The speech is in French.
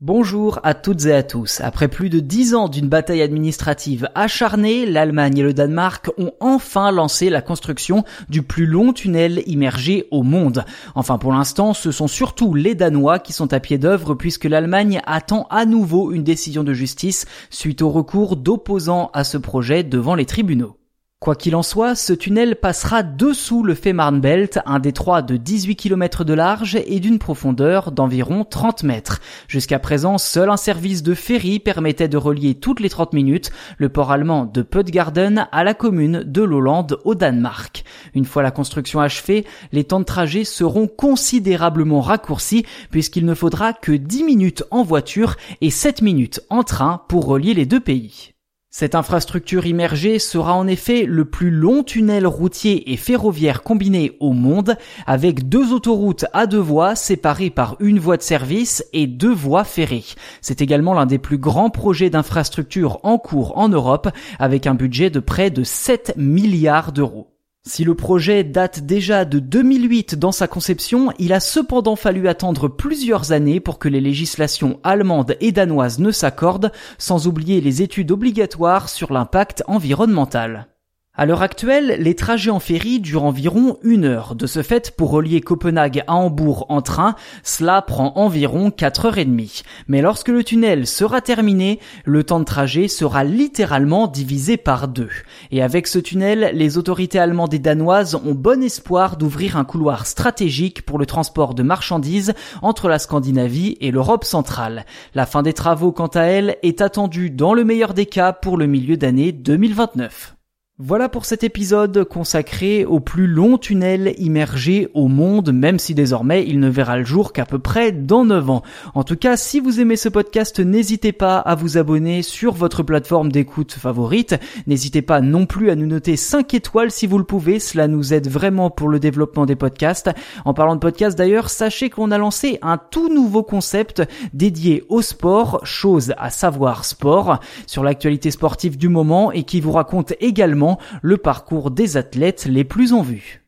Bonjour à toutes et à tous. Après plus de dix ans d'une bataille administrative acharnée, l'Allemagne et le Danemark ont enfin lancé la construction du plus long tunnel immergé au monde. Enfin pour l'instant, ce sont surtout les Danois qui sont à pied d'œuvre puisque l'Allemagne attend à nouveau une décision de justice suite au recours d'opposants à ce projet devant les tribunaux. Quoi qu'il en soit, ce tunnel passera dessous le Fehmarnbelt, un détroit de 18 km de large et d'une profondeur d'environ 30 mètres. Jusqu'à présent, seul un service de ferry permettait de relier toutes les 30 minutes le port allemand de Puttgarden à la commune de Lolland au Danemark. Une fois la construction achevée, les temps de trajet seront considérablement raccourcis puisqu'il ne faudra que 10 minutes en voiture et 7 minutes en train pour relier les deux pays. Cette infrastructure immergée sera en effet le plus long tunnel routier et ferroviaire combiné au monde, avec deux autoroutes à deux voies séparées par une voie de service et deux voies ferrées. C'est également l'un des plus grands projets d'infrastructure en cours en Europe, avec un budget de près de 7 milliards d'euros. Si le projet date déjà de 2008 dans sa conception, il a cependant fallu attendre plusieurs années pour que les législations allemandes et danoises ne s'accordent, sans oublier les études obligatoires sur l'impact environnemental. À l'heure actuelle, les trajets en ferry durent environ une heure. De ce fait, pour relier Copenhague à Hambourg en train, cela prend environ 4 heures et demie. Mais lorsque le tunnel sera terminé, le temps de trajet sera littéralement divisé par deux. Et avec ce tunnel, les autorités allemandes et danoises ont bon espoir d'ouvrir un couloir stratégique pour le transport de marchandises entre la Scandinavie et l'Europe centrale. La fin des travaux, quant à elle, est attendue dans le meilleur des cas pour le milieu d'année 2029. Voilà pour cet épisode consacré au plus long tunnel immergé au monde, même si désormais il ne verra le jour qu'à peu près dans 9 ans. En tout cas, si vous aimez ce podcast, n'hésitez pas à vous abonner sur votre plateforme d'écoute favorite. N'hésitez pas non plus à nous noter 5 étoiles si vous le pouvez, cela nous aide vraiment pour le développement des podcasts. En parlant de podcasts d'ailleurs, sachez qu'on a lancé un tout nouveau concept dédié au sport, chose à savoir sport, sur l'actualité sportive du moment et qui vous raconte également le parcours des athlètes les plus en vue.